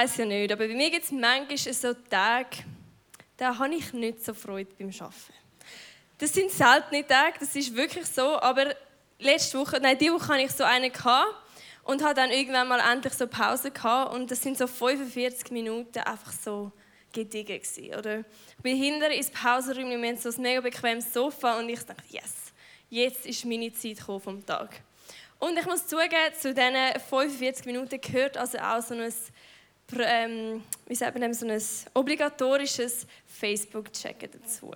weiß ja nicht, aber bei mir gibt es manchmal so Tage, da habe ich nicht so Freude beim Arbeiten. Das sind seltene Tage, das ist wirklich so, aber letzte Woche, nein, diese Woche hatte ich so einen gehabt und hatte dann irgendwann mal endlich so Pause gehabt und das sind so 45 Minuten einfach so gediegen gewesen, oder? Ich bin hinter ins Pausenraum, wir haben so ein mega bequemes Sofa und ich dachte, yes, jetzt ist meine Zeit vom Tag. Und ich muss zugeben, zu diesen 45 Minuten gehört also auch so ein, ähm, wie sagt man, so ein obligatorisches Facebook-Checken dazu.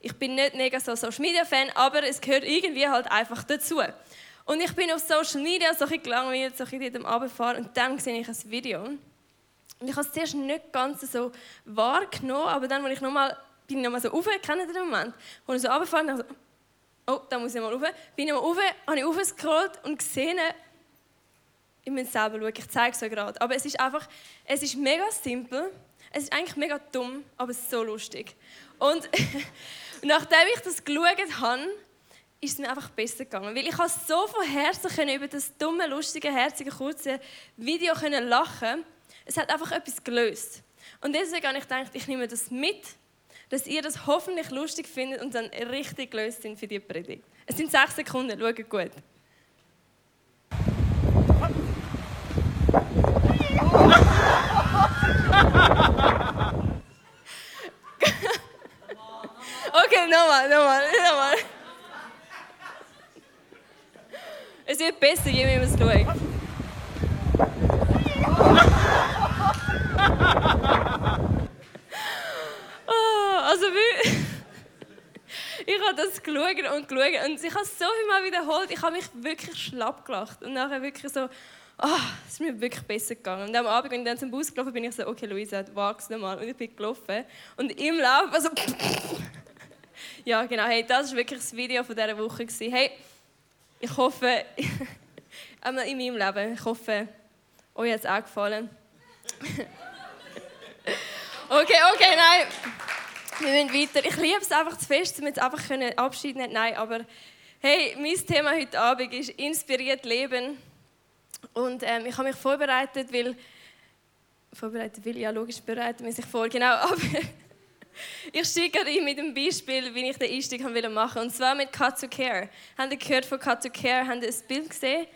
Ich bin nicht mega so Social Media Fan, aber es gehört irgendwie halt einfach dazu. Und ich bin auf Social Media so ein gelangweilt, so ein bisschen am Abfahren und dann sehe ich ein Video. Und ich habe es zuerst nicht ganz so wahrgenommen, aber dann, als ich nochmal, bin ich nochmal so rauf, kennt ihr den Moment? Wo ich so runterfahre, und so, oh, da muss ich mal rauf. Bin ich mal rauf, habe ich raufgescrollt und gesehen, ich muss selber schauen, ich zeige es euch gerade. Aber es ist einfach, es ist mega simpel, es ist eigentlich mega dumm, aber es ist so lustig. Und nachdem ich das geschaut habe, ist es mir einfach besser gegangen. Weil ich so von Herzen über das dumme, lustige, herzige, kurze Video können lachen Es hat einfach etwas gelöst. Und deswegen habe ich gedacht, ich nehme das mit dass ihr das hoffentlich lustig findet und dann richtig gelöst sind für die Predigt. Es sind sechs Sekunden, schaut gut. okay, nochmal, nochmal, nochmal. Es wird besser, je mehr man es schaut. Also ich habe das geschaut und geschaut und ich habe es so viel Mal wiederholt. Ich habe mich wirklich schlapp gelacht und nachher wirklich so, oh, es ist mir wirklich besser gegangen. Und am Abend, als ich dann zum Bus gelaufen bin, ich so, okay, Luisa, wag's nochmal. Und ich bin gelaufen und im Lauf, also ja, genau, hey, das war wirklich das Video von dieser Woche. Gewesen. Hey, ich hoffe, einmal in meinem Leben, ich hoffe, euch hat es auch gefallen. okay, okay, nein. Wir müssen weiter. Ich liebe es einfach zu fest, damit einfach Abschied nehmen Nein, aber hey, mein Thema heute Abend ist inspiriert Leben. Und ähm, ich habe mich vorbereitet, weil vorbereitet will, ja logisch bereiten man sich vor, genau, aber ich steige gerade mit dem Beispiel, wie ich den Einstieg machen wollte. Und zwar mit Cut to Care. Habt ihr gehört von Cut to Care? Habt ihr ein Bild gesehen?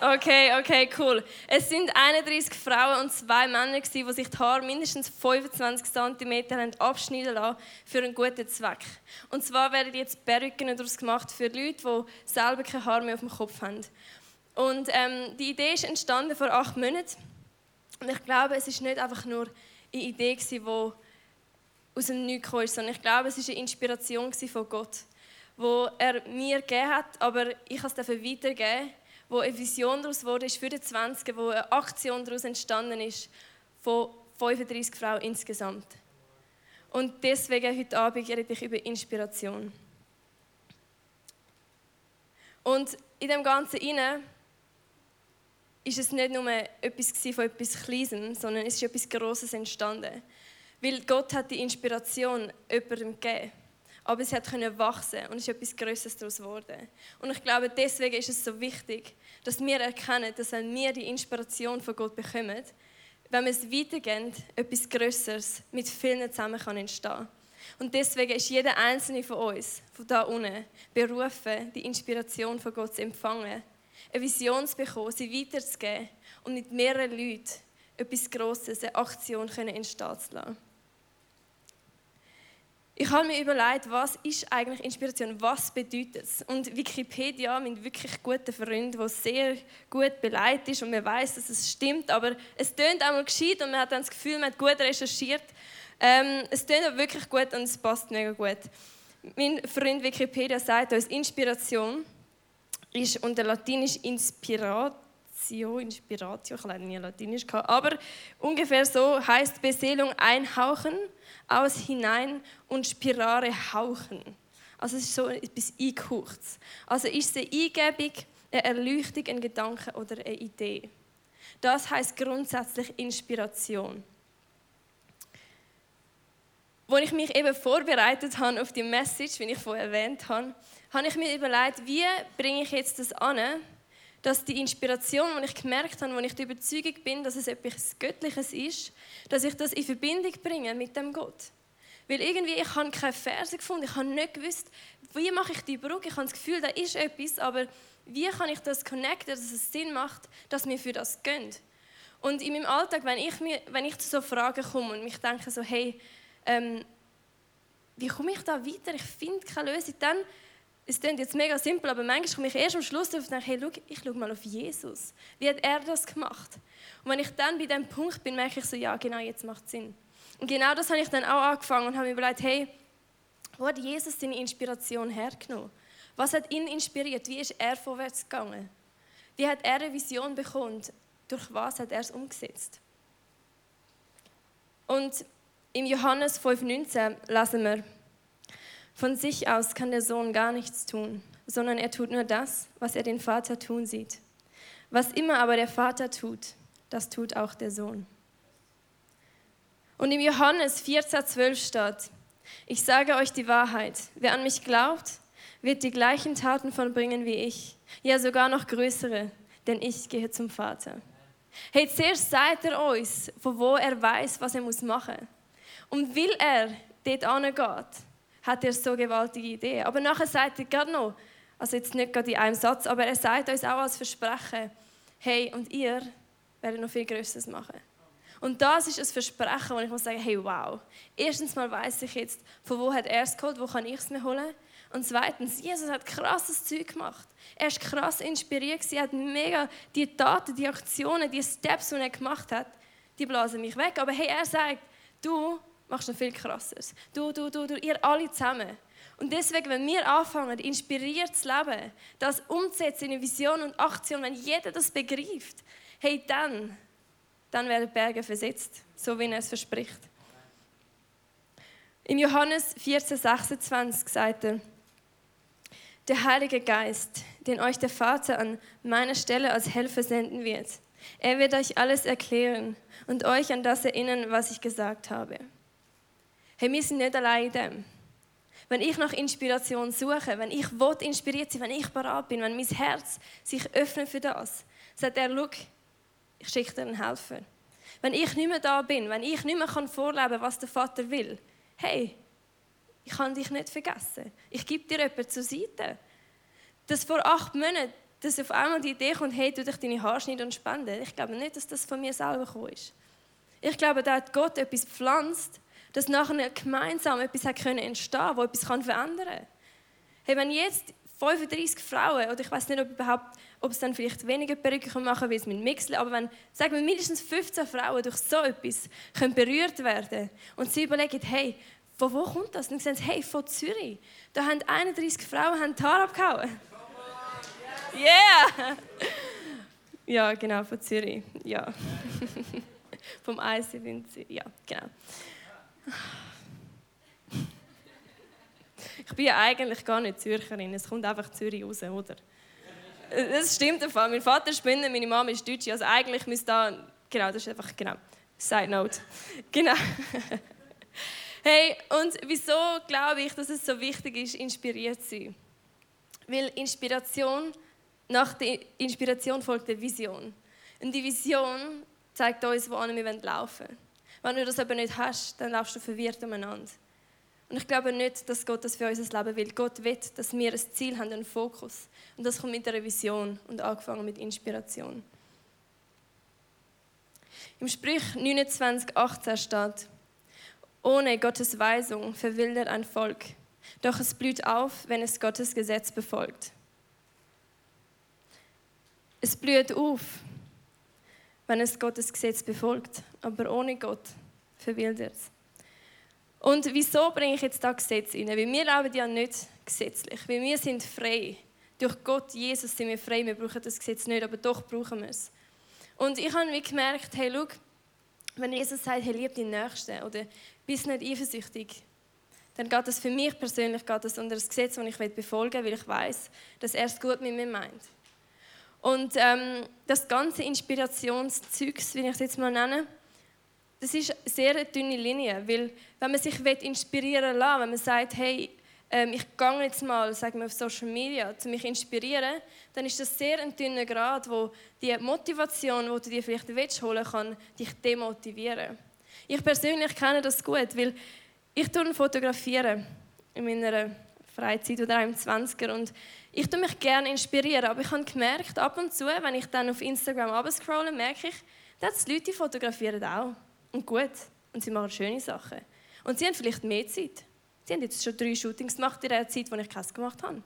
Okay, okay, cool. Es sind 31 Frauen und zwei Männer, die sich die Haare mindestens 25 cm abschneiden lassen für einen guten Zweck. Und zwar werden jetzt Perücken daraus gemacht für Leute, die selber keine Haare mehr auf dem Kopf haben. Und ähm, die Idee ist entstanden vor acht Monaten. Und ich glaube, es ist nicht einfach nur eine Idee, die aus dem Nichts kam, sondern ich glaube, es ist eine Inspiration von Gott, wo er mir gegeben hat, aber ich es weitergeben wo eine Vision daraus wurde für die 20, wo eine Aktion daraus entstanden ist von 35 Frauen insgesamt. Und deswegen heute Abend rede ich über Inspiration. Und in dem Ganzen inne ist es nicht nur etwas von etwas Kleinem, sondern es ist etwas Großes entstanden. Weil Gott hat die Inspiration jemandem gegeben. aber es hat können wachsen und es ist etwas Größeres daraus geworden. Und ich glaube, deswegen ist es so wichtig, dass wir erkennen, dass wenn wir die Inspiration von Gott bekommen, wenn wir es weitergehen, etwas Größeres mit vielen zusammen kann entstehen. Und deswegen ist jeder einzelne von uns, von da unten, berufen, die Inspiration von Gott zu empfangen, eine Vision zu bekommen, sie weiterzugeben und mit mehreren Leuten etwas Grosses, eine Aktion entstehen zu lassen. Ich habe mir überlegt, was ist eigentlich Inspiration, was bedeutet es? Und Wikipedia, mein wirklich guter Freund, der sehr gut beleidigt ist und man weiß, dass es stimmt, aber es tönt einmal gescheit und man hat dann das Gefühl, man hat gut recherchiert. Ähm, es tönt aber wirklich gut und es passt mega gut. Mein Freund Wikipedia sagt uns, Inspiration ist unter Latinisch Inspirat Inspiratio, Inspiratio, ich habe leider nie Latinisch gehabt, aber ungefähr so heißt Beseelung einhauchen, aus hinein und Spirare hauchen. Also es ist so etwas eingehaucht. Also ist es eine Eingebung, eine Erleuchtung, ein Gedanke oder eine Idee. Das heißt grundsätzlich Inspiration. Als ich mich eben vorbereitet habe auf die Message, wie ich vorhin erwähnt habe, habe ich mir überlegt, wie bringe ich jetzt das an, dass die Inspiration, die ich gemerkt habe, wo ich der Überzeugung bin, dass es etwas Göttliches ist, dass ich das in Verbindung bringe mit dem Gott. Weil irgendwie, ich habe keine Verse gefunden, ich habe nicht gewusst, wie mache ich die Brücke. Ich habe das Gefühl, da ist etwas, aber wie kann ich das connecten, dass es Sinn macht, dass mir für das gönnt. Und in meinem Alltag, wenn ich, mir, wenn ich zu so Fragen komme und mich denke so, hey, ähm, wie komme ich da weiter? Ich finde keine Lösung. Dann es klingt jetzt mega simpel, aber manchmal komme ich erst am Schluss darauf und denke, hey, schau, ich schaue mal auf Jesus. Wie hat er das gemacht? Und wenn ich dann bei diesem Punkt bin, merke ich so, ja, genau, jetzt macht es Sinn. Und genau das habe ich dann auch angefangen und habe mir überlegt, hey, wo hat Jesus seine Inspiration hergenommen? Was hat ihn inspiriert? Wie ist er vorwärts gegangen? Wie hat er eine Vision bekommen? Durch was hat er es umgesetzt? Und im Johannes 5,19 lesen wir, von sich aus kann der Sohn gar nichts tun, sondern er tut nur das, was er den Vater tun sieht. Was immer aber der Vater tut, das tut auch der Sohn. Und im Johannes 14,12 steht, ich sage euch die Wahrheit, wer an mich glaubt, wird die gleichen Taten vollbringen wie ich, ja sogar noch größere, denn ich gehe zum Vater. Hey, zuerst sagt er uns, von wo er weiß, was er machen muss. Und will er dort angeht, hat er so gewaltige Ideen. Aber nachher sagt er gerade noch, also jetzt nicht gerade in einem Satz, aber er sagt uns auch als Versprechen, hey, und ihr werdet noch viel Größeres machen. Und das ist ein Versprechen, wo ich muss sagen, hey, wow. Erstens mal weiß ich jetzt, von wo hat er es geholt, wo kann ich es mir holen. Und zweitens, Jesus hat krasses Zeug gemacht. Er ist krass inspiriert, er hat mega die Taten, die Aktionen, die Steps, die er gemacht hat, die blasen mich weg. Aber hey, er sagt, du machst noch viel krasseres. Du, du, du, du, ihr alle zusammen. Und deswegen, wenn wir anfangen, inspiriert zu leben, das umzusetzen in Vision und Aktion, wenn jeder das begreift, hey, dann, dann werden Berge versetzt, so wie er es verspricht. Im Johannes 14, 26 sagt er, der Heilige Geist, den euch der Vater an meiner Stelle als Helfer senden wird, er wird euch alles erklären und euch an das erinnern, was ich gesagt habe. Hey, wir sind nicht allein in dem. Wenn ich nach Inspiration suche, wenn ich will inspiriert sein, wenn ich bereit bin, wenn mein Herz sich öffnet für das, sagt er, schau, ich schicke dir einen Helfer. Wenn ich nicht mehr da bin, wenn ich nicht mehr vorleben kann, was der Vater will, hey, ich kann dich nicht vergessen. Ich gebe dir jemanden zur Seite. Dass vor acht Monaten dass auf einmal die Idee kommt, hey, du dich deine Haare schneiden und spenden. Ich glaube nicht, dass das von mir selber gekommen ist. Ich glaube, da hat Gott etwas gepflanzt, dass nachher gemeinsam etwas hat können entstehen, wo etwas verändern kann. Hey, wenn jetzt 35 Frauen, oder ich weiß nicht, ob, überhaupt, ob es dann vielleicht weniger Perücken machen wie es mit Mixel, aber wenn, sagen wir, mindestens 15 Frauen durch so etwas können berührt werden und sie überlegen, hey, von wo kommt das? Und dann sagen sie, hey, von Zürich. Da haben 31 Frauen haben die Haare abgehauen. Yeah! Ja, genau, von Zürich. Ja. Vom ICF Ja, genau. Ich bin ja eigentlich gar nicht Zürcherin, es kommt einfach Zürich raus, oder? Das stimmt einfach. Mein Vater ist Bündner, meine Mama ist Deutsche, also eigentlich müsste da... Genau, das ist einfach, genau, Side Note. Genau. Hey, und wieso glaube ich, dass es so wichtig ist, inspiriert zu sein? Weil Inspiration, nach der Inspiration folgt eine Vision. Und die Vision zeigt uns, wohin wir laufen wollen. Wenn du das aber nicht hast, dann laufst du verwirrt umeinander. Und ich glaube nicht, dass Gott das für unser Leben will. Gott will, dass wir ein Ziel haben, einen Fokus. Und das kommt mit einer Vision und angefangen mit Inspiration. Im Sprüch 29, 18 steht, ohne Gottes Weisung verwildert ein Volk, doch es blüht auf, wenn es Gottes Gesetz befolgt. Es blüht auf, wenn es Gottes Gesetz befolgt, aber ohne Gott verwildert es. Und wieso bringe ich jetzt da Gesetz rein? Weil wir leben ja nicht gesetzlich, weil wir sind frei. Durch Gott, Jesus, sind wir frei. Wir brauchen das Gesetz nicht, aber doch brauchen wir es. Und ich habe gemerkt, hey, schau, wenn Jesus sagt, hey, lieb deinen Nächsten oder bist nicht eifersüchtig, dann geht das für mich persönlich geht das unter das Gesetz, das ich befolgen will, weil ich weiß, dass er es gut mit mir meint. Und ähm, das ganze Inspirationszeugs, wie ich es jetzt mal nenne, das ist eine sehr dünne Linie, weil wenn man sich inspirieren lässt, wenn man sagt, hey, ähm, ich gehe jetzt mal, sagen wir auf Social Media, zu mich inspirieren, dann ist das sehr ein dünner Grad, wo die Motivation, die du dir vielleicht willst, holen kann, dich demotivieren. Ich persönlich kenne das gut, weil ich fotografiere in meiner Freizeit oder auch im 20er und ich tue mich gerne inspirieren, aber ich habe gemerkt, ab und zu, wenn ich dann auf Instagram abscrolle, merke ich, dass die Leute fotografieren auch. Und gut. Und sie machen schöne Sachen. Und sie haben vielleicht mehr Zeit. Sie haben jetzt schon drei Shootings gemacht in der Zeit, wo ich keins gemacht habe.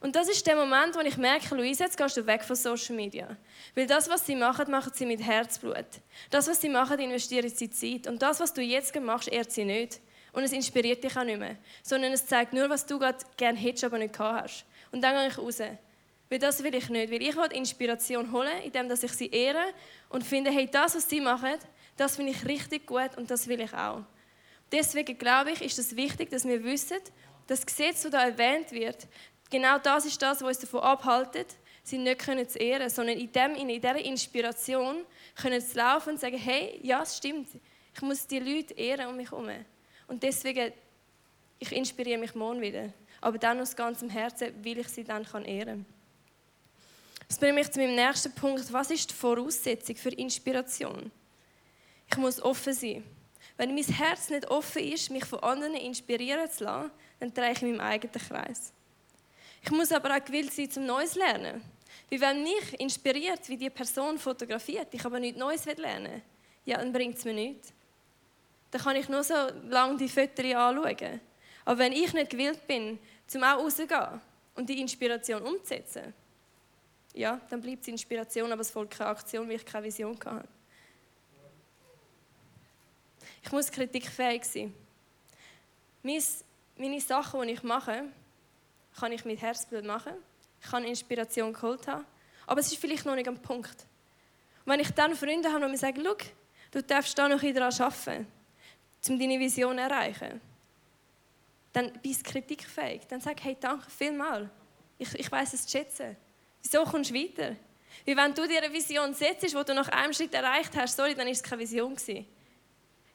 Und das ist der Moment, wo ich merke, Luise, jetzt gehst du weg von Social Media. Weil das, was sie machen, machen sie mit Herzblut. Das, was sie machen, investieren sie Zeit. Und das, was du jetzt machst, ehrt sie nicht. Und es inspiriert dich auch nicht mehr. Sondern es zeigt nur, was du gerade gerne hättest, aber nicht gehabt hast. Und dann gehe ich raus. Weil das will ich nicht. Weil ich will Inspiration holen, indem ich sie ehre und finde, hey, das, was sie machen, das finde ich richtig gut und das will ich auch. Deswegen glaube ich, ist es wichtig, dass wir wissen, das Gesetz, das da erwähnt wird, genau das ist das, was uns davon abhaltet, sie nicht können zu ehren, sondern in, dem, in dieser Inspiration können sie laufen und sagen, hey, ja, es stimmt, ich muss die Leute ehren um mich herum. Und deswegen, ich inspiriere mich morgen wieder. Aber dann aus ganzem Herzen will ich sie dann ehren kann Das bringt mich zu meinem nächsten Punkt. Was ist die Voraussetzung für Inspiration? Ich muss offen sein. Wenn mein Herz nicht offen ist, mich von anderen inspirieren zu lassen, dann drehe ich in meinem eigenen Kreis. Ich muss aber auch gewillt sein, zum Neues zu lernen. Weil wenn mich inspiriert, wie die Person fotografiert, ich aber nichts Neues lernen ja, dann bringt es mir nichts. Dann kann ich nur so lange die Fotos anschauen. Aber wenn ich nicht gewillt bin, zum auch rauszugehen und die Inspiration umzusetzen, ja, dann bleibt es Inspiration, aber es folgt keine Aktion, weil ich keine Vision hatte. Ich muss kritikfähig sein. Meine Sachen, die ich mache, kann ich mit Herzblut machen. Ich kann Inspiration geholt haben. Aber es ist vielleicht noch nicht am Punkt. Und wenn ich dann Freunde habe, die mir sagen, du darfst da noch daran arbeiten, um deine Vision zu erreichen, dann bist du kritikfähig. Dann sag, hey, danke vielmals. Ich, ich weiß es zu schätzen. Wieso kommst du weiter? Wie wenn du dir eine Vision setzt, die du nach einem Schritt erreicht hast, sorry, dann war es keine Vision gewesen.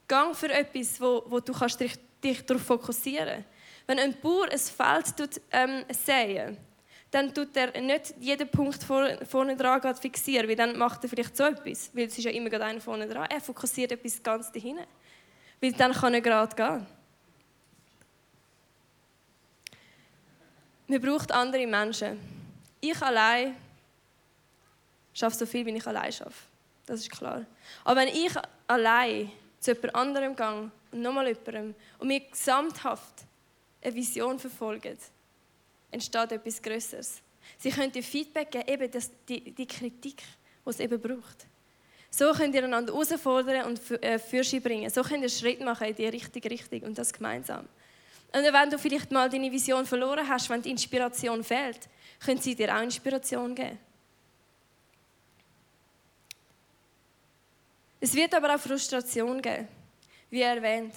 Gang für etwas, wo, wo du kannst dich, dich darauf fokussieren kannst. Wenn ein Bauer ein Feld tut, ähm, säen, dann tut er nicht jeden Punkt vorne, vorne dran fixieren, weil dann macht er vielleicht so etwas, weil es ist ja immer gerade einer vorne dran. Er fokussiert etwas ganz dahin, weil dann kann er gerade gehen. Man braucht andere Menschen. Ich allein schaffe so viel, wie ich allein schaffe. Das ist klar. Aber wenn ich allein zu jemand anderem gehe und nochmal jemandem und wir gesamthaft eine Vision verfolgen, entsteht etwas Größeres. Sie können dir Feedback geben, eben das, die, die Kritik, die es eben braucht. So könnt ihr einander herausfordern und für, äh, Fürsche bringen. So könnt ihr Schritt machen in die richtige Richtung und das gemeinsam. Und wenn du vielleicht mal deine Vision verloren hast, wenn die Inspiration fehlt, können sie dir auch Inspiration geben. Es wird aber auch Frustration geben, wie erwähnt,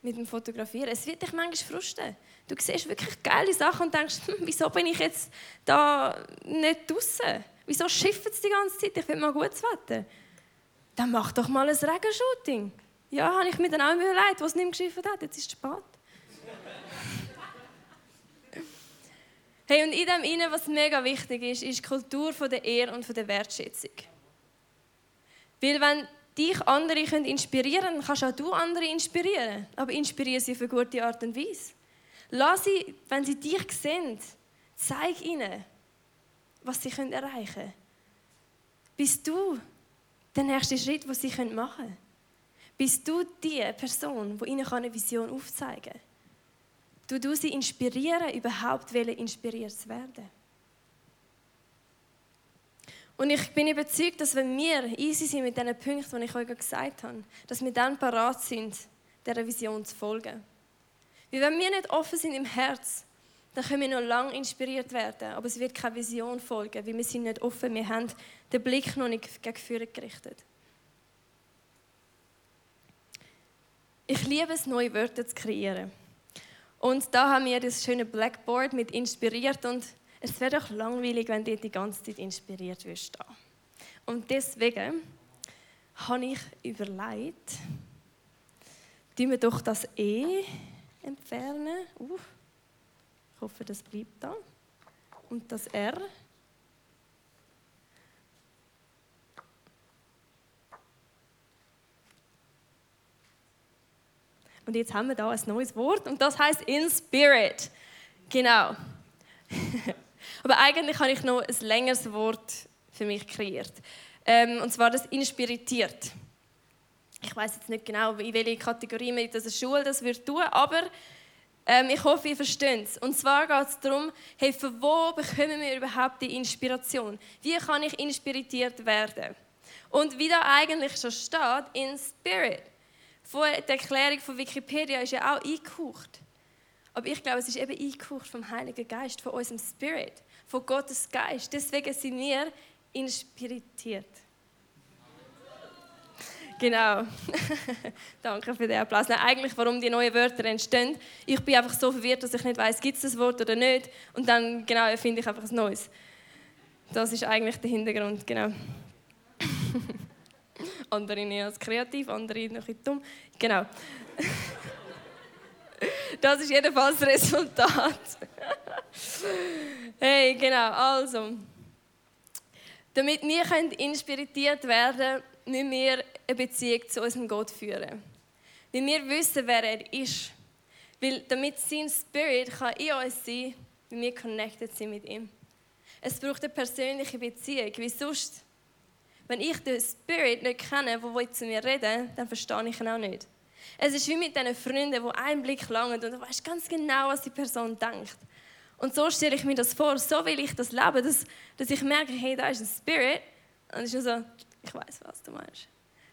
mit dem Fotografieren. Es wird dich manchmal frustrieren. Du siehst wirklich geile Sachen und denkst, wieso bin ich jetzt da nicht draußen? Wieso schifft es die ganze Zeit? Ich will mal gutes Wetter. Dann mach doch mal ein Regenshooting. Ja, habe ich mir dann auch überlegt, was nicht geschrieben hat. Jetzt ist es spät. Hey, und in dem Innen, was mega wichtig ist, ist die Kultur der Ehre und der Wertschätzung. Weil wenn dich andere inspirieren können, kannst auch du andere inspirieren. Aber inspiriere sie auf eine gute Art und Weise. Lass sie, wenn sie dich sehen, zeig ihnen, was sie erreichen können. Bist du der nächste Schritt, den sie machen können? Bist du die Person, die ihnen eine Vision aufzeigen kann? Du, du sie inspirieren, überhaupt inspiriert zu werden. Und ich bin überzeugt, dass wenn wir easy sind mit diesen Punkten, die ich euch gesagt habe, dass wir dann parat sind, dieser Vision zu folgen. Weil wenn wir nicht offen sind im Herz, dann können wir noch lange inspiriert werden, aber es wird keine Vision folgen, weil wir sind nicht offen, wir haben den Blick noch nicht gegen Führung gerichtet. Ich liebe es, neue Wörter zu kreieren. Und da haben wir das schöne Blackboard mit inspiriert und es wäre doch langweilig, wenn du die ganze Zeit inspiriert wirst. Und deswegen habe ich überlegt, tun wir doch das E entfernen. Uh, ich hoffe, das bleibt da. Und das R. Und jetzt haben wir da ein neues Wort und das heißt in Spirit. Genau. Aber eigentlich habe ich noch ein längeres Wort für mich kreiert. Ähm, und zwar das inspiritiert. Ich weiß jetzt nicht genau, in welche Kategorie man dieser Schule das wird tun, aber ähm, ich hoffe, ihr versteht es. Und zwar geht es darum, hey, von wo bekommen wir überhaupt die Inspiration? Wie kann ich inspiriert werden? Und wie da eigentlich schon steht, in Spirit. Vor der Erklärung von Wikipedia ist ja auch eingehaucht. Aber ich glaube, es ist eben eingehaucht vom Heiligen Geist, von unserem Spirit von Gottes Geist. Deswegen sind wir inspiriert. Genau. Danke für den Applaus. Nein, eigentlich, warum die neuen Wörter entstehen. Ich bin einfach so verwirrt, dass ich nicht weiß, gibt es das Wort oder nicht. Und dann genau erfinde ich einfach ein neues. Das ist eigentlich der Hintergrund, genau. Andere nicht als kreativ, andere noch ein bisschen dumm. Genau. Das ist jedenfalls das Resultat. hey, genau, also. Damit wir inspiriert werden müssen wir eine Beziehung zu unserem Gott führen. Weil wir wissen, wer er ist. Weil damit sein Spirit kann in uns sein, wenn wir connected sind mit ihm. Es braucht eine persönliche Beziehung, wie sonst. Wenn ich den Spirit nicht kenne, der zu mir reden dann verstehe ich ihn auch nicht. Es ist wie mit diesen Freunden, die einen Blick langen und du weißt ganz genau, was die Person denkt. Und so stelle ich mir das vor, so will ich das leben, dass, dass ich merke, hey, da ist ein Spirit. Und es ist so, ich weiß, was du meinst.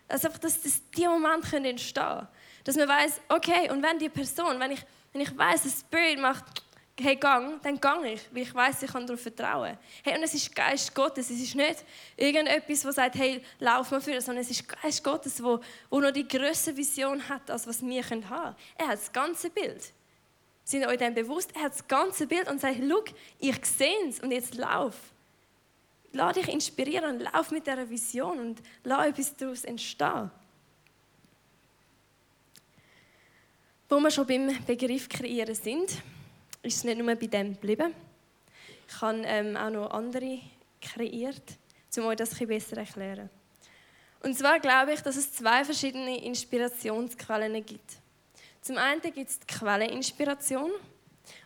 Also einfach, dass, dass die Momente entstehen können. Dass man weiß, okay, und wenn die Person, wenn ich, wenn ich weiß, der Spirit macht hey, gang, dann gang ich, weil ich weiß, ich kann darauf vertrauen. Hey, und es ist Geist Gottes, es ist nicht irgendetwas, das sagt, hey, lauf mal für, sondern es ist Geist Gottes, wo, wo noch die größere Vision hat, als was wir haben können. Er hat das ganze Bild. Sind euch dem bewusst? Er hat das ganze Bild und sagt, schau, ich sehe es und jetzt lauf. Lass dich inspirieren lauf mit dieser Vision und lass etwas daraus entstehen. Wo wir schon beim Begriff kreieren sind, ist es nicht nur bei dem geblieben. Ich habe ähm, auch noch andere kreiert, um euch das ein besser erklären. Und zwar glaube ich, dass es zwei verschiedene Inspirationsquellen gibt. Zum einen gibt es die Quelleninspiration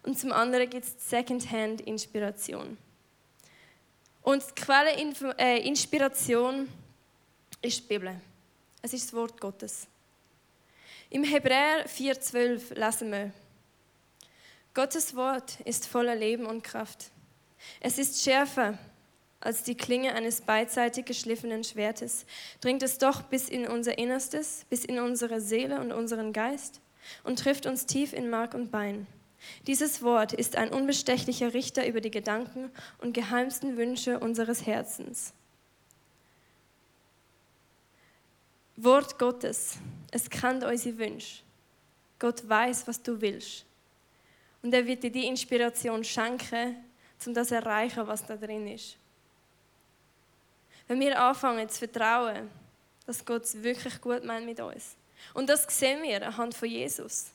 und zum anderen gibt es die Secondhand-Inspiration. Und die Quelleninspiration äh, ist die Bibel. Es ist das Wort Gottes. Im Hebräer 4,12 lesen wir, Gottes Wort ist voller Leben und Kraft. Es ist schärfer als die Klinge eines beidseitig geschliffenen Schwertes, dringt es doch bis in unser Innerstes, bis in unsere Seele und unseren Geist und trifft uns tief in Mark und Bein. Dieses Wort ist ein unbestechlicher Richter über die Gedanken und geheimsten Wünsche unseres Herzens. Wort Gottes, es kennt unsere Wünsche. Gott weiß, was du willst. Und er wird dir die Inspiration schenken, um das zu erreichen, was da drin ist. Wenn wir anfangen zu vertrauen, dass Gott es wirklich gut meint mit uns, Und das sehen wir anhand von Jesus.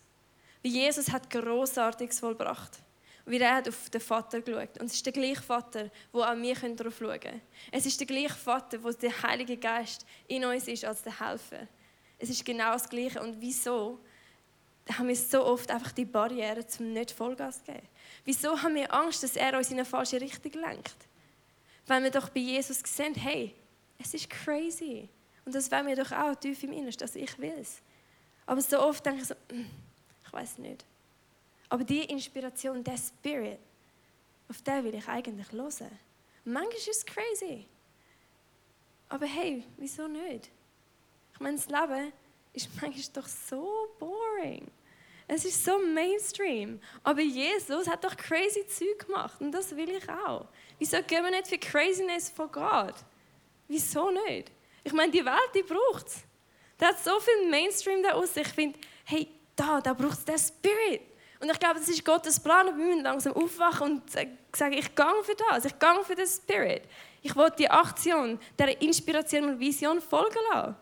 Wie Jesus hat Großartiges vollbracht. Wie er hat auf den Vater geschaut. Und es ist der gleiche Vater, wo auch wir darauf schauen können. Es ist der gleiche Vater, wo der Heilige Geist in uns ist als der Helfer. Es ist genau das Gleiche. Und wieso haben wir so oft einfach die Barriere zum nicht Vollgas zu geben? Wieso haben wir Angst, dass er uns in eine falsche Richtung lenkt? Weil wir doch bei Jesus sehen, hey, es ist crazy. Und das wollen wir doch auch tief im Innersten, also ich will es. Aber so oft denke ich so, hm, ich weiß nicht. Aber die Inspiration, der Spirit, auf den will ich eigentlich hören. Manchmal ist es crazy. Aber hey, wieso nicht? Ich meine, das Leben ist manchmal doch so boring. Es ist so Mainstream. Aber Jesus hat doch crazy Zeug gemacht und das will ich auch. Wieso gehen wir nicht für Craziness von Gott? Wieso nicht? Ich meine, die Welt, die braucht es. Da hat so viel Mainstream da aus. Ich finde, hey, da, da braucht es den Spirit. Und ich glaube, das ist Gottes Plan. Und wir müssen langsam aufwachen und sagen, ich gehe für das. Ich gehe für den Spirit. Ich will die Aktion, der Inspiration und Vision folgen lassen.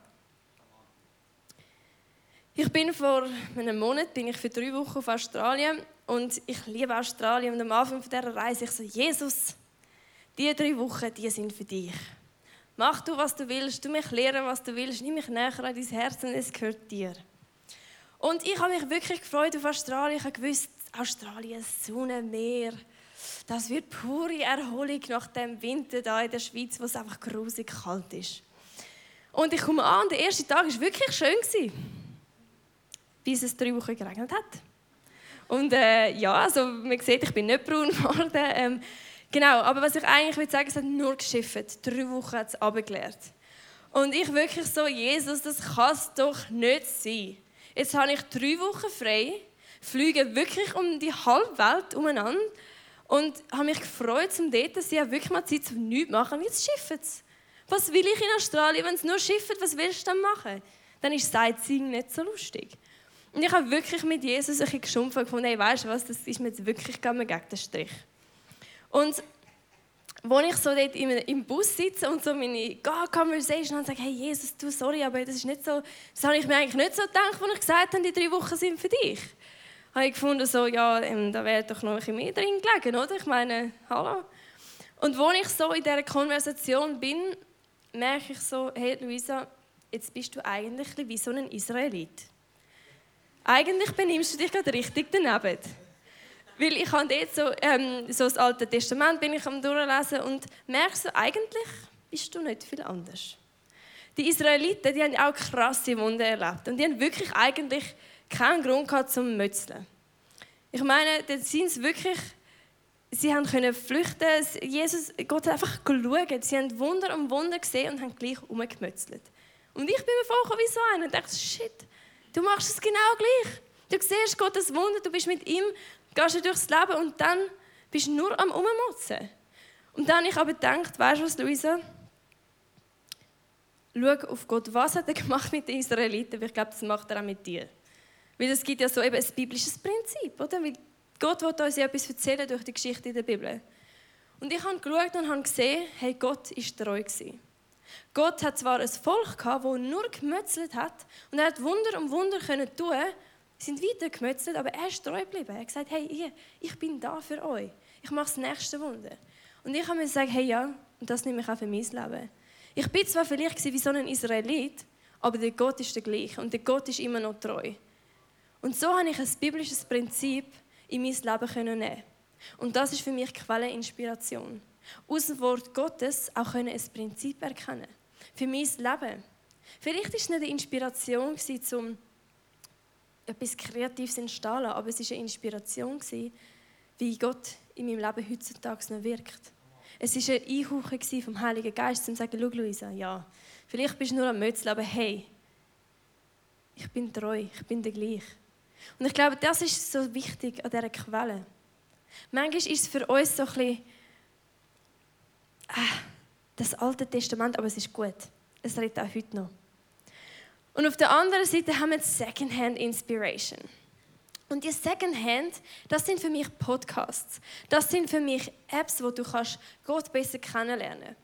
Ich bin vor einem Monat bin ich für drei Wochen auf Australien und ich liebe Australien. Und am Anfang dieser Reise ich so, Jesus, diese drei Wochen, die sind für dich. Mach du, was du willst, du mich lehren, was du willst, nimm mich näher an dein Herz und es gehört dir. Und ich habe mich wirklich gefreut auf Australien. Ich habe gewusst, Australien, Sonne, Meer, das wird pure Erholung nach dem Winter da in der Schweiz, wo es einfach grusig kalt ist. Und ich komme an, der erste Tag war wirklich schön. Bis es drei Wochen geregnet hat. Und äh, ja, also man sieht, ich bin nicht braun geworden. Ähm, Genau, aber was ich eigentlich will sagen, es hat nur geschifft. Drei Wochen hat es abgeklärt. Und ich wirklich so, Jesus, das kann es doch nicht sein. Jetzt habe ich drei Wochen frei, fliege wirklich um die halbe Welt umeinander und habe mich gefreut, um dort, dass ich wirklich mal Zeit zum Nichts machen. Wie jetzt schiffen es. Was will ich in Australien, wenn es nur schifft? Was willst du dann machen? Dann ist Sightseeing nicht so lustig. Und ich habe wirklich mit Jesus ein bisschen geschumpft und gefunden, hey, weißt du was, das ist mir jetzt wirklich gegen den Strich. Und als ich so dort im Bus sitze und so meine God-Conversation und sage, hey Jesus, du, sorry, aber das ist nicht so, das habe ich mir eigentlich nicht so gedacht, als ich gesagt habe, die drei Wochen sind für dich. Habe ich gefunden, so, ja, ähm, da wäre doch noch ein bisschen mehr drin gelegen, oder? Ich meine, hallo. Und als ich so in dieser Konversation bin, merke ich so, hey Luisa, jetzt bist du eigentlich wie so ein Israelit. Eigentlich benimmst du dich gerade richtig daneben. Weil ich habe dort so, ähm, so das Alte Testament bin ich am durchlesen und merke so, eigentlich bist du nicht viel anders. Die Israeliten, die haben auch krasse Wunder erlebt und die haben wirklich eigentlich keinen Grund gehabt zum Mützeln. Ich meine, da sind sie wirklich, sie haben können flüchten. Jesus, Gott hat einfach geschaut. Sie haben Wunder um Wunder gesehen und haben gleich umgemützelt. Und ich bin mir vorgekommen wie so einer und dachte, shit, du machst es genau gleich. Du siehst Gottes Wunder, du bist mit ihm gehst du durchs Leben und dann bist du nur am Ummotzen. Und dann habe ich aber gedacht, weißt du was, Luisa? Schau auf Gott, was hat er gemacht mit den Israeliten? Weil ich glaube, das macht er auch mit dir. Weil es gibt ja so eben ein biblisches Prinzip, oder? Weil Gott will uns ja etwas erzählen durch die Geschichte in der Bibel. Und ich habe geschaut und habe gesehen, hey, Gott war treu. Gewesen. Gott hat zwar ein Volk gehabt, das nur gemützelt hat und er hat Wunder um Wunder können tun sind weitergemützelt, aber er ist treu geblieben. Er hat gesagt, hey, ich, ich bin da für euch. Ich mache das nächste Wunder. Und ich habe mir gesagt, hey, ja, und das nehme ich auch für mein Leben. Ich bin zwar vielleicht wie so ein Israelit, aber der Gott ist der gleiche und der Gott ist immer noch treu. Und so habe ich ein biblisches Prinzip in mein Leben nehmen. Und das ist für mich Quelle Inspiration. Aus dem Wort Gottes auch können ein Prinzip erkennen. Für mein Leben. Vielleicht war es nicht eine Inspiration, um etwas Kreatives entstehen aber es war eine Inspiration, wie Gott in meinem Leben heutzutage noch wirkt. Es war ein Einhauchen vom Heiligen Geist, um zu sagen, schau Luisa, ja, vielleicht bist du nur am Mötzel, aber hey, ich bin treu, ich bin der gleich. Und ich glaube, das ist so wichtig an dieser Quelle. Manchmal ist es für uns so ein bisschen, das Alte Testament, aber es ist gut. Es redet auch heute noch. Und auf der anderen Seite haben wir Secondhand Inspiration. Und die Secondhand, das sind für mich Podcasts. Das sind für mich Apps, wo du kannst Gott besser kennenlernen.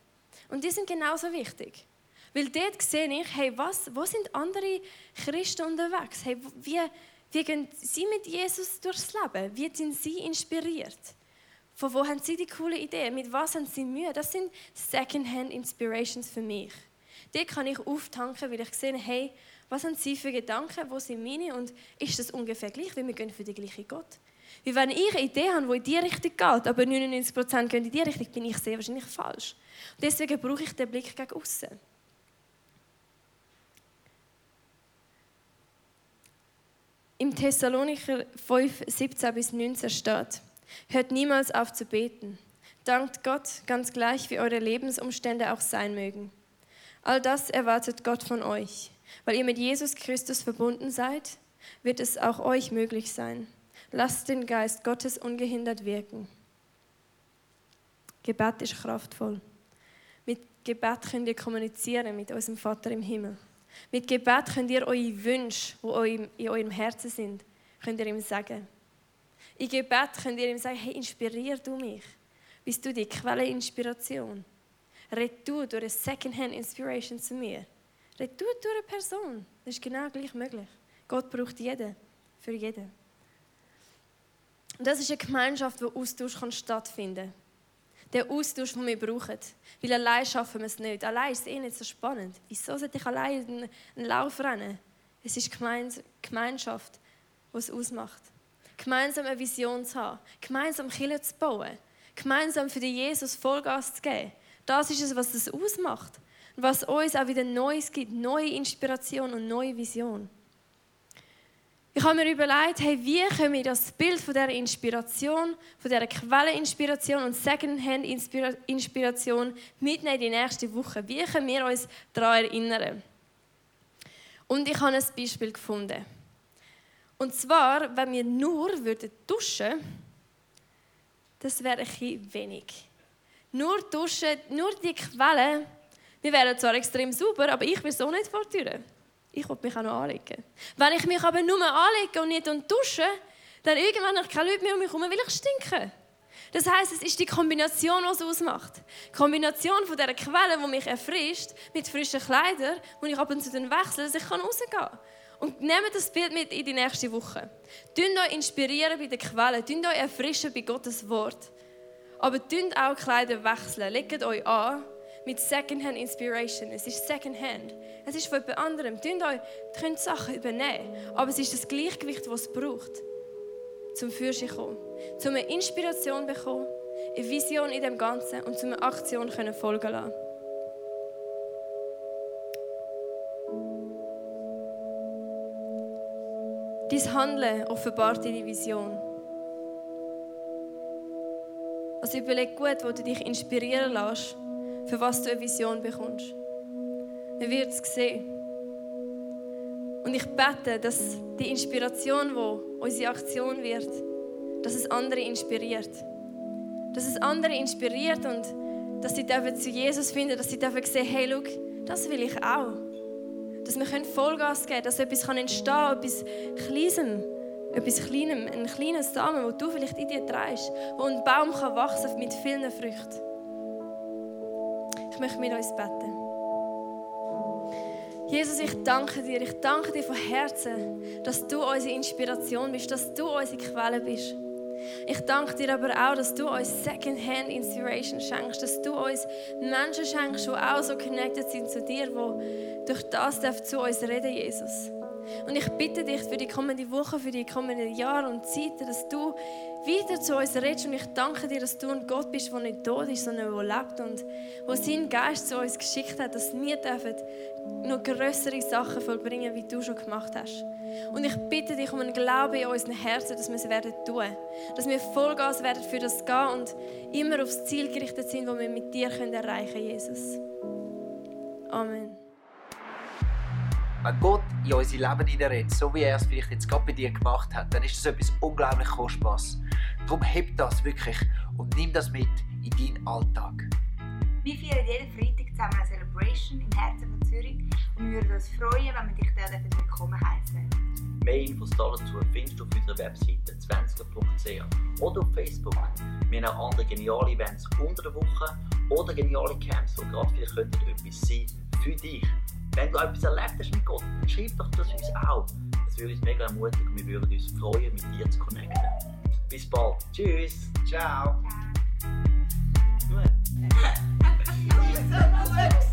Und die sind genauso wichtig. Weil dort sehe ich, hey, was, wo sind andere Christen unterwegs? Hey, wie, wie gehen sie mit Jesus durchs Leben? Wie sind sie inspiriert? Von wo haben sie die coole Idee? Mit was haben sie Mühe? Das sind Secondhand Inspirations für mich. Dort kann ich auftanken, weil ich sehe, hey, was haben sie für Gedanken, wo sind meine und ist das ungefähr gleich, weil wir gehen für den gleichen Gott. Wie wenn ich eine Idee habe, die in die Richtung geht, aber 99% gehen in die Richtung, bin ich sehr wahrscheinlich falsch. Und deswegen brauche ich den Blick gegen außen. Im Thessalonicher 5, 17 bis 19 steht, hört niemals auf zu beten. Dankt Gott, ganz gleich wie eure Lebensumstände auch sein mögen. All das erwartet Gott von euch. Weil ihr mit Jesus Christus verbunden seid, wird es auch euch möglich sein. Lasst den Geist Gottes ungehindert wirken. Gebet ist kraftvoll. Mit Gebet könnt ihr kommunizieren mit unserem Vater im Himmel. Mit Gebet könnt ihr eure Wünsche, die in eurem Herzen sind, könnt ihr ihm sagen. In Gebet könnt ihr ihm sagen, hey, inspirier du mich. Bist du die Quelle Inspiration? Red du durch eine Secondhand Inspiration zu mir. Red du durch eine Person. Das ist genau gleich möglich. Gott braucht jeden. Für jeden. Und das ist eine Gemeinschaft, wo Austausch stattfinden kann. Der Austausch, den wir brauchen. Weil allein schaffen wir es nicht. Allein ist es eh nicht so spannend. Wieso sollte ich allein einen Lauf rennen? Es ist Gemeinschaft, die es ausmacht. Gemeinsam eine Vision zu haben. Gemeinsam Kirche zu bauen. Gemeinsam für den Jesus Vollgas zu geben. Das ist es, was es ausmacht. Und was uns auch wieder Neues gibt. Neue Inspiration und neue Vision. Ich habe mir überlegt, hey, wie können wir das Bild von dieser Inspiration, von dieser Quelleninspiration und Secondhand-Inspiration mitnehmen in die nächste Woche? Wie können wir uns daran erinnern? Und ich habe ein Beispiel gefunden. Und zwar, wenn wir nur würden duschen das wäre ein wenig. Nur duschen, nur die Quelle, wir wären zwar extrem sauber, aber ich will so nicht vor die Tür ich will mich auch noch anlegen. Wenn ich mich aber nur anlege und nicht dusche, dann irgendwann habe ich keine Leute mehr um mich herum, weil ich stinke. Das heißt, es ist die Kombination, die es ausmacht. Die Kombination von dieser Quelle, die mich erfrischt, mit frischen Kleidern, wo ich ab und zu dann wechsle, dass ich rausgehen kann. Und nehmt das Bild mit in die nächste Woche. Tünt euch inspirieren bei der Quelle, tünt euch erfrischen bei Gottes Wort. Aber tünt auch Kleider wechseln, legt euch an mit Secondhand Inspiration. Es ist Secondhand. Es ist von jemand anderem. Ihr könnt Sachen übernehmen, aber es ist das Gleichgewicht, das es braucht, zum Fürschen kommen, zum eine Inspiration bekommen, eine Vision in dem Ganzen und zum eine Aktion können folgen lassen. Dein Handeln offenbart deine Vision. Also überleg gut, wo du dich inspirieren lässt für was du eine Vision bekommst. Man wird es sehen. Und ich bete, dass die Inspiration, die unsere Aktion wird, dass es andere inspiriert. Dass es andere inspiriert und dass sie zu Jesus finden, dass sie sehen, hey, schau, das will ich auch. Dass wir Vollgas geben können, dass etwas entstehen kann, etwas Kleinem, etwas Kleinem, ein kleines Samen, wo du vielleicht in dir trägst, wo ein Baum kann wachsen mit vielen Früchten. Ich möchte mit uns beten. Jesus, ich danke dir. Ich danke dir von Herzen, dass du unsere Inspiration bist, dass du unsere Quelle bist. Ich danke dir aber auch, dass du uns Secondhand Inspiration schenkst, dass du uns Menschen schenkst, die auch so connected sind zu dir, die durch das zu uns reden, Jesus. Und ich bitte dich für die kommende Woche, für die kommenden Jahre und Zeiten, dass du wieder zu uns redest. Und ich danke dir, dass du ein Gott bist, der nicht tot ist, sondern der lebt und der seinen Geist zu uns geschickt hat, dass wir dürfen noch größere Sachen vollbringen, wie du schon gemacht hast. Und ich bitte dich um einen Glauben in unseren Herzen, dass wir es werden tun. Dass wir Vollgas werden für das gehen und immer aufs Ziel gerichtet sind, das wir mit dir erreichen können, Jesus. Amen. Wenn Gott in unser Leben hineinredet, so wie er es vielleicht jetzt gerade bei dir gemacht hat, dann ist das etwas unglaublich Kostbares. Darum heb das wirklich und nimm das mit in deinen Alltag. Wir feiern jeden Freitag zusammen eine Celebration im Herzen von Zürich und wir würden uns freuen, wenn wir dich dort willkommen heißen. Mehr Infos dazu findest du auf unserer Webseite 20.ch oder auf Facebook. Wir haben auch andere geniale Events unter der Woche oder geniale Camps, wo gerade vielleicht etwas sein für dich wenn du etwas erlebt hast mit Gott, dann schreib doch das uns auch. Das würde uns mega ermutigen und wir würden uns freuen, mit dir zu connecten. Bis bald. Tschüss. Ciao. Ciao.